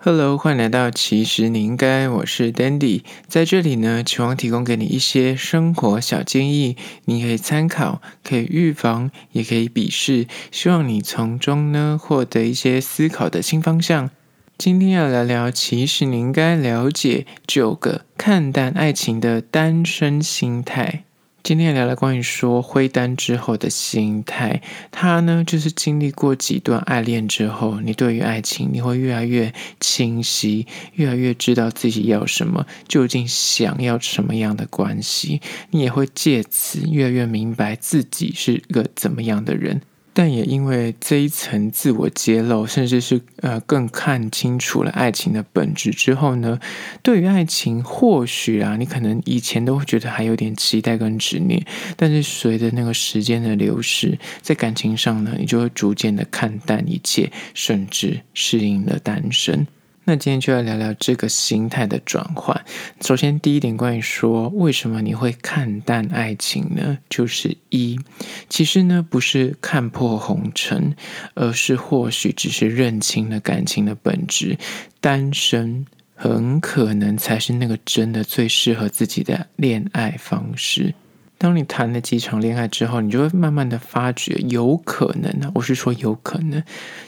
Hello，欢迎来到其实你应该，我是 Dandy，在这里呢，期望提供给你一些生活小建议，你可以参考，可以预防，也可以鄙视，希望你从中呢获得一些思考的新方向。今天要聊聊，其实你应该了解九个看淡爱情的单身心态。今天聊聊关于说灰单之后的心态，他呢就是经历过几段爱恋之后，你对于爱情你会越来越清晰，越来越知道自己要什么，究竟想要什么样的关系，你也会借此越来越明白自己是个怎么样的人。但也因为这一层自我揭露，甚至是呃更看清楚了爱情的本质之后呢，对于爱情或许啊，你可能以前都会觉得还有点期待跟执念，但是随着那个时间的流逝，在感情上呢，你就会逐渐的看淡一切，甚至适应了单身。那今天就要聊聊这个心态的转换。首先，第一点关于说为什么你会看淡爱情呢？就是一，其实呢不是看破红尘，而是或许只是认清了感情的本质，单身很可能才是那个真的最适合自己的恋爱方式。当你谈了几场恋爱之后，你就会慢慢的发觉，有可能呢，我是说有可能，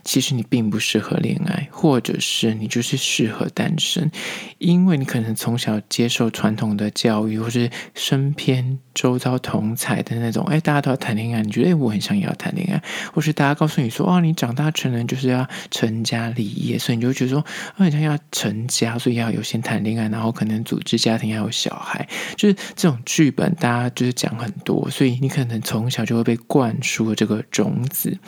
其实你并不适合恋爱，或者是你就是适合单身，因为你可能从小接受传统的教育，或是身边周遭同才的那种，哎，大家都要谈恋爱，你觉得哎，我很想要谈恋爱，或是大家告诉你说，哦，你长大成人就是要成家立业，所以你就觉得说，我很想要成家，所以要有先谈恋爱，然后可能组织家庭，要有小孩，就是这种剧本，大家就是。讲很多，所以你可能从小就会被灌输这个种子，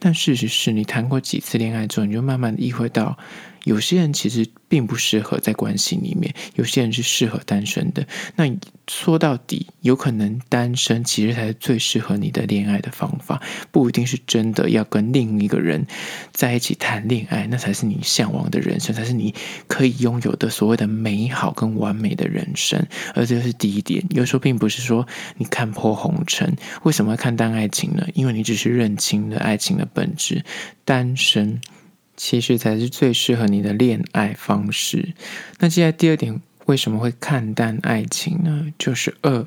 但事实是你谈过几次恋爱之后，你就慢慢的意会到，有些人其实。并不适合在关系里面，有些人是适合单身的。那说到底，有可能单身其实才是最适合你的恋爱的方法，不一定是真的要跟另一个人在一起谈恋爱，那才是你向往的人生，才是你可以拥有的所谓的美好跟完美的人生。而这是第一点，有时候并不是说你看破红尘，为什么要看淡爱情呢？因为你只是认清了爱情的本质，单身。其实才是最适合你的恋爱方式。那接下来第二点，为什么会看淡爱情呢？就是二，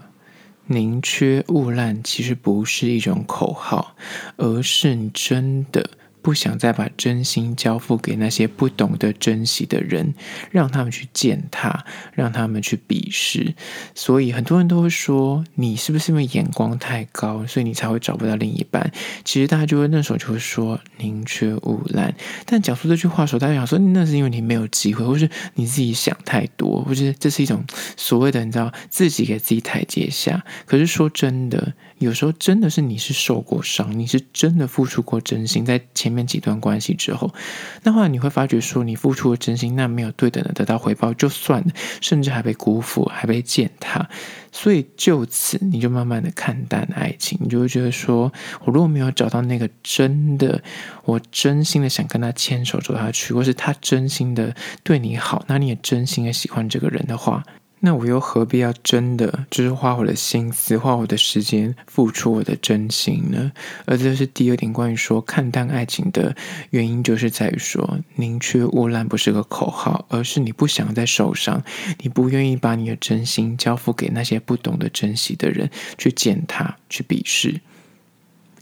宁缺毋滥，其实不是一种口号，而是你真的。不想再把真心交付给那些不懂得珍惜的人，让他们去践踏，让他们去鄙视。所以很多人都会说，你是不是因为眼光太高，所以你才会找不到另一半？其实大家就会那时候就会说宁缺毋滥。但讲出这句话的时候，大家想说那是因为你没有机会，或是你自己想太多，或是这是一种所谓的你知道自己给自己台阶下。可是说真的，有时候真的是你是受过伤，你是真的付出过真心在前。面几段关系之后，那后来你会发觉说，你付出了真心，那没有对等的得到回报就算了，甚至还被辜负，还被践踏，所以就此你就慢慢的看淡爱情，你就会觉得说，我如果没有找到那个真的，我真心的想跟他牵手走下去，或是他真心的对你好，那你也真心的喜欢这个人的话。那我又何必要真的就是花我的心思、花我的时间、付出我的真心呢？而这是第二点，关于说看淡爱情的原因，就是在于说宁缺毋滥不是个口号，而是你不想再受伤，你不愿意把你的真心交付给那些不懂得珍惜的人去践踏、去鄙视。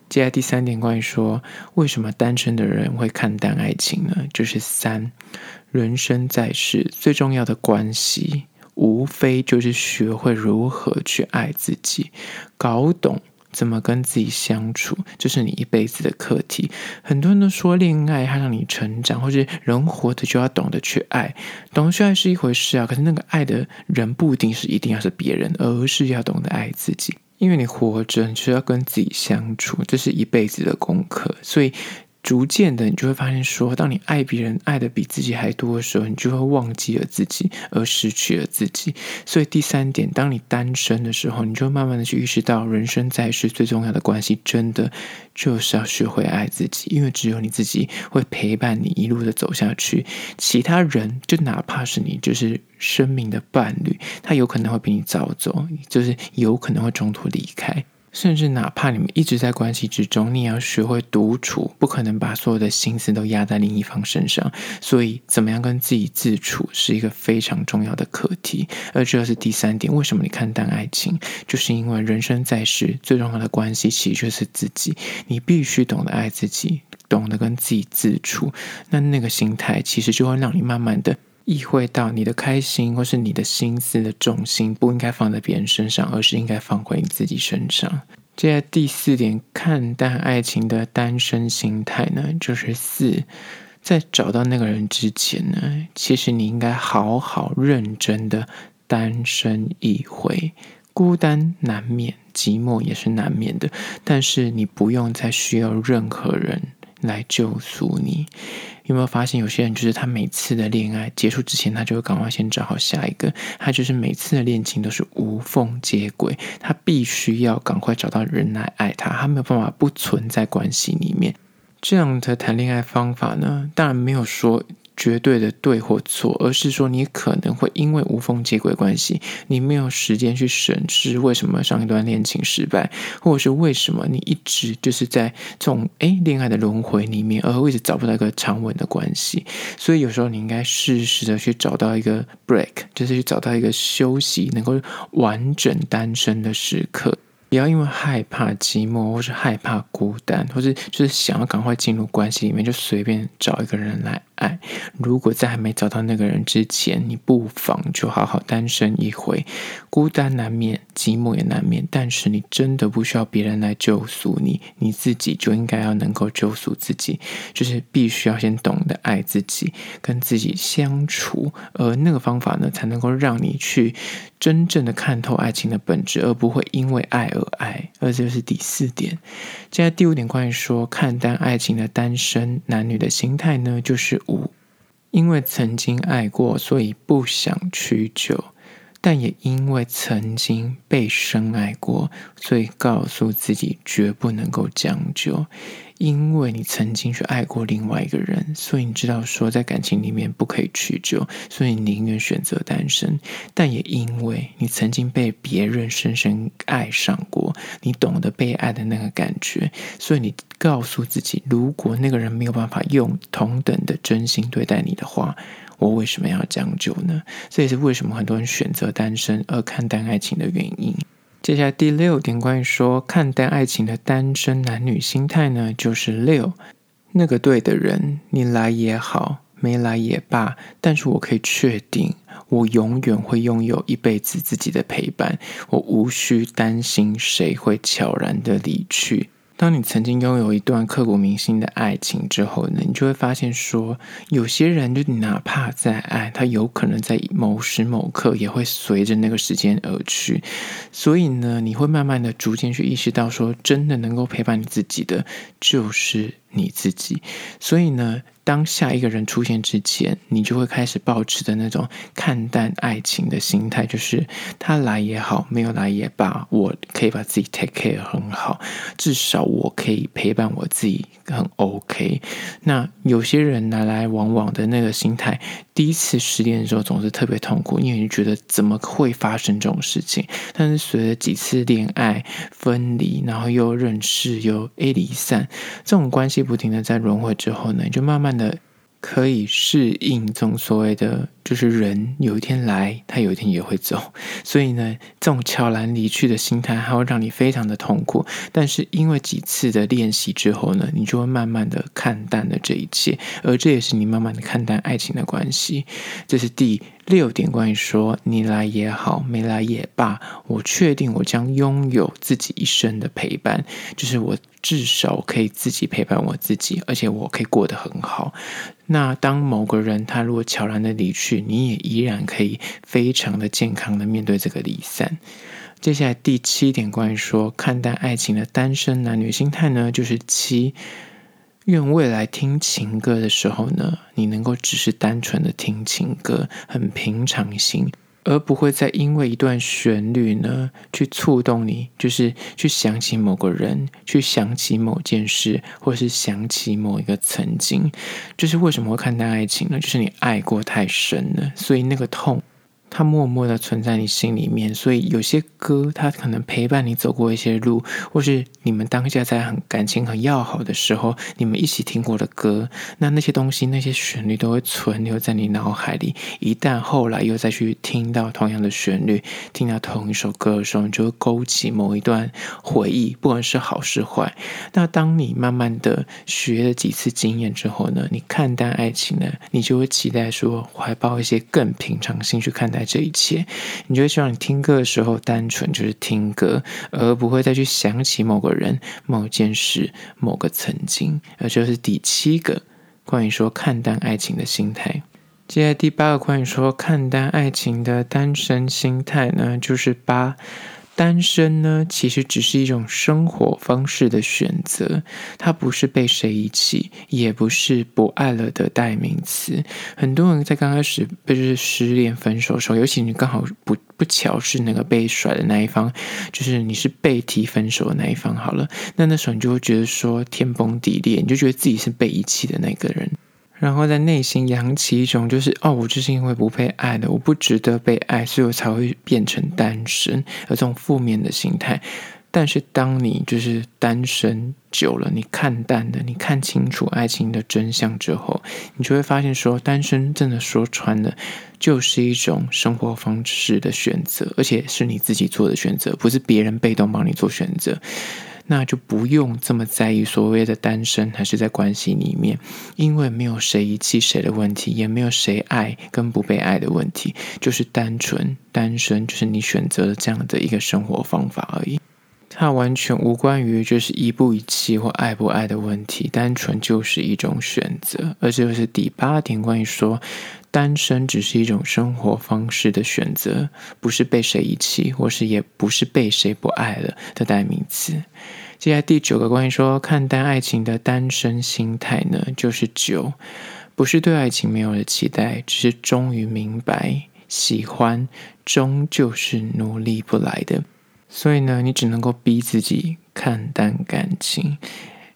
接下来第三点，关于说为什么单身的人会看淡爱情呢？就是三，人生在世最重要的关系。无非就是学会如何去爱自己，搞懂怎么跟自己相处，这是你一辈子的课题。很多人都说恋爱它让你成长，或是人活着就要懂得去爱，懂得去爱是一回事啊。可是那个爱的人不一定是一定要是别人，而是要懂得爱自己。因为你活着，你就要跟自己相处，这是一辈子的功课。所以。逐渐的，你就会发现说，当你爱别人爱的比自己还多的时候，你就会忘记了自己，而失去了自己。所以第三点，当你单身的时候，你就慢慢的去意识到，人生在世最重要的关系，真的就是要学会爱自己，因为只有你自己会陪伴你一路的走下去。其他人，就哪怕是你就是生命的伴侣，他有可能会比你早走，就是有可能会中途离开。甚至哪怕你们一直在关系之中，你也要学会独处，不可能把所有的心思都压在另一方身上。所以，怎么样跟自己自处是一个非常重要的课题。而这是第三点，为什么你看淡爱情？就是因为人生在世，最重要的关系其实就是自己。你必须懂得爱自己，懂得跟自己自处。那那个心态，其实就会让你慢慢的。意会到你的开心或是你的心思的重心不应该放在别人身上，而是应该放回你自己身上。接下来第四点，看淡爱情的单身心态呢，就是四，在找到那个人之前呢，其实你应该好好认真的单身一回。孤单难免，寂寞也是难免的，但是你不用再需要任何人来救赎你。有没有发现有些人就是他每次的恋爱结束之前，他就会赶快先找好下一个，他就是每次的恋情都是无缝接轨，他必须要赶快找到人来爱他，他没有办法不存在关系里面。这样的谈恋爱方法呢，当然没有说。绝对的对或错，而是说你可能会因为无缝接轨关系，你没有时间去审视为什么上一段恋情失败，或者是为什么你一直就是在这种诶恋爱的轮回里面，而一直找不到一个长稳的关系。所以有时候你应该适时的去找到一个 break，就是去找到一个休息，能够完整单身的时刻。不要因为害怕寂寞，或是害怕孤单，或是就是想要赶快进入关系里面，就随便找一个人来爱。如果在还没找到那个人之前，你不妨就好好单身一回。孤单难免，寂寞也难免，但是你真的不需要别人来救赎你，你自己就应该要能够救赎自己。就是必须要先懂得爱自己，跟自己相处，而那个方法呢，才能够让你去真正的看透爱情的本质，而不会因为爱而爱，而这就是第四点。接下来第五点，关于说看淡爱情的单身男女的心态呢，就是五，因为曾经爱过，所以不想屈就。但也因为曾经被深爱过，所以告诉自己绝不能够将就。因为你曾经去爱过另外一个人，所以你知道说在感情里面不可以屈就，所以你宁愿选择单身。但也因为你曾经被别人深深爱上过，你懂得被爱的那个感觉，所以你告诉自己，如果那个人没有办法用同等的真心对待你的话。我为什么要将就呢？这也是为什么很多人选择单身而看淡爱情的原因。接下来第六点，关于说看淡爱情的单身男女心态呢，就是六，那个对的人，你来也好，没来也罢，但是我可以确定，我永远会拥有一辈子自己的陪伴，我无需担心谁会悄然的离去。当你曾经拥有一段刻骨铭心的爱情之后呢，你就会发现说，有些人就哪怕再爱，他有可能在某时某刻也会随着那个时间而去。所以呢，你会慢慢的逐渐去意识到说，真的能够陪伴你自己的就是你自己。所以呢。当下一个人出现之前，你就会开始抱持的那种看淡爱情的心态，就是他来也好，没有来也罢，我可以把自己 take care 很好，至少我可以陪伴我自己很 OK。那有些人来来往往的那个心态，第一次失恋的时候总是特别痛苦，因为你觉得怎么会发生这种事情？但是随着几次恋爱分离，然后又认识又 A 离散，这种关系不停的在轮回之后呢，你就慢慢。的可以适应这种所谓的，就是人有一天来，他有一天也会走，所以呢，这种悄然离去的心态，还会让你非常的痛苦。但是因为几次的练习之后呢，你就会慢慢的看淡了这一切，而这也是你慢慢的看淡爱情的关系。这是第六点，关于说你来也好，没来也罢，我确定我将拥有自己一生的陪伴，就是我。至少可以自己陪伴我自己，而且我可以过得很好。那当某个人他如果悄然的离去，你也依然可以非常的健康的面对这个离散。接下来第七点，关于说看待爱情的单身男女心态呢，就是七，愿未来听情歌的时候呢，你能够只是单纯的听情歌，很平常心。而不会再因为一段旋律呢，去触动你，就是去想起某个人，去想起某件事，或是想起某一个曾经。就是为什么会看待爱情呢？就是你爱过太深了，所以那个痛它默默的存在你心里面，所以有些歌它可能陪伴你走过一些路，或是你们当下在很感情很要好的时候，你们一起听过的歌，那那些东西那些旋律都会存留在你脑海里。一旦后来又再去听到同样的旋律，听到同一首歌的时候，你就会勾起某一段回忆，不管是好是坏。那当你慢慢的学了几次经验之后呢，你看淡爱情呢，你就会期待说，怀抱一些更平常心去看待。这一切，你就会希望你听歌的时候，单纯就是听歌，而不会再去想起某个人、某件事、某个曾经。而就是第七个关于说看淡爱情的心态。接下来第八个关于说看淡爱情的单身心态呢，就是八。单身呢，其实只是一种生活方式的选择，它不是被谁遗弃，也不是不爱了的代名词。很多人在刚开始不是失恋分手的时候，尤其你刚好不不巧是那个被甩的那一方，就是你是被提分手的那一方，好了，那那时候你就会觉得说天崩地裂，你就觉得自己是被遗弃的那个人。然后在内心扬起一种，就是哦，我就是因为不被爱的，我不值得被爱，所以我才会变成单身，有这种负面的心态。但是当你就是单身久了，你看淡的，你看清楚爱情的真相之后，你就会发现说，单身真的说穿了，就是一种生活方式的选择，而且是你自己做的选择，不是别人被动帮你做选择。那就不用这么在意所谓的单身还是在关系里面，因为没有谁遗弃谁的问题，也没有谁爱跟不被爱的问题，就是单纯单身，就是你选择了这样的一个生活方法而已。它完全无关于就是遗不遗弃或爱不爱的问题，单纯就是一种选择。而这就是第八点，关于说单身只是一种生活方式的选择，不是被谁遗弃，或是也不是被谁不爱了的代名词。接下来第九个关于说看待爱情的单身心态呢，就是九，不是对爱情没有了期待，只是终于明白，喜欢终究是努力不来的。所以呢，你只能够逼自己看淡感情，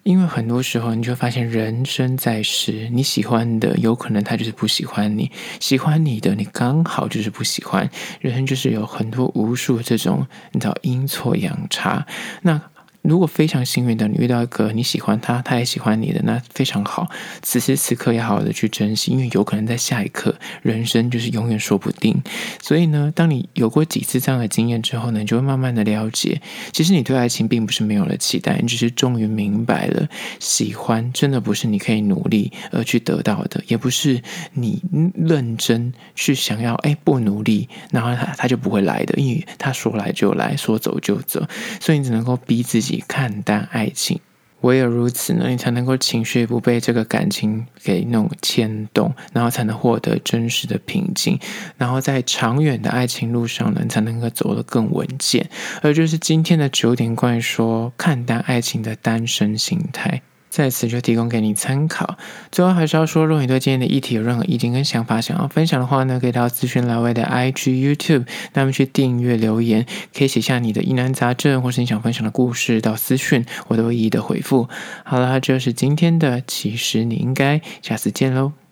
因为很多时候你就发现，人生在世，你喜欢的有可能他就是不喜欢你，喜欢你的你刚好就是不喜欢，人生就是有很多无数这种你知道阴错阳差，那。如果非常幸运的你遇到一个你喜欢他，他也喜欢你的，那非常好。此时此刻要好好的去珍惜，因为有可能在下一刻，人生就是永远说不定。所以呢，当你有过几次这样的经验之后呢，你就会慢慢的了解，其实你对爱情并不是没有了期待，你只是终于明白了，喜欢真的不是你可以努力而去得到的，也不是你认真去想要，哎，不努力，然后他他就不会来的，因为他说来就来，说走就走，所以你只能够逼自己。看淡爱情，唯有如此呢，你才能够情绪不被这个感情给弄牵动，然后才能获得真实的平静，然后在长远的爱情路上呢，你才能够走得更稳健。而就是今天的九点关于说看淡爱情的单身心态。在此就提供给你参考。最后还是要说，如果你对今天的议题有任何意见跟想法，想要分享的话呢，可以到资讯栏位的 IG、YouTube，那么去订阅留言，可以写下你的疑难杂症或是你想分享的故事到私讯，我都会一一的回复。好啦，这就是今天的，其实你应该下次见喽。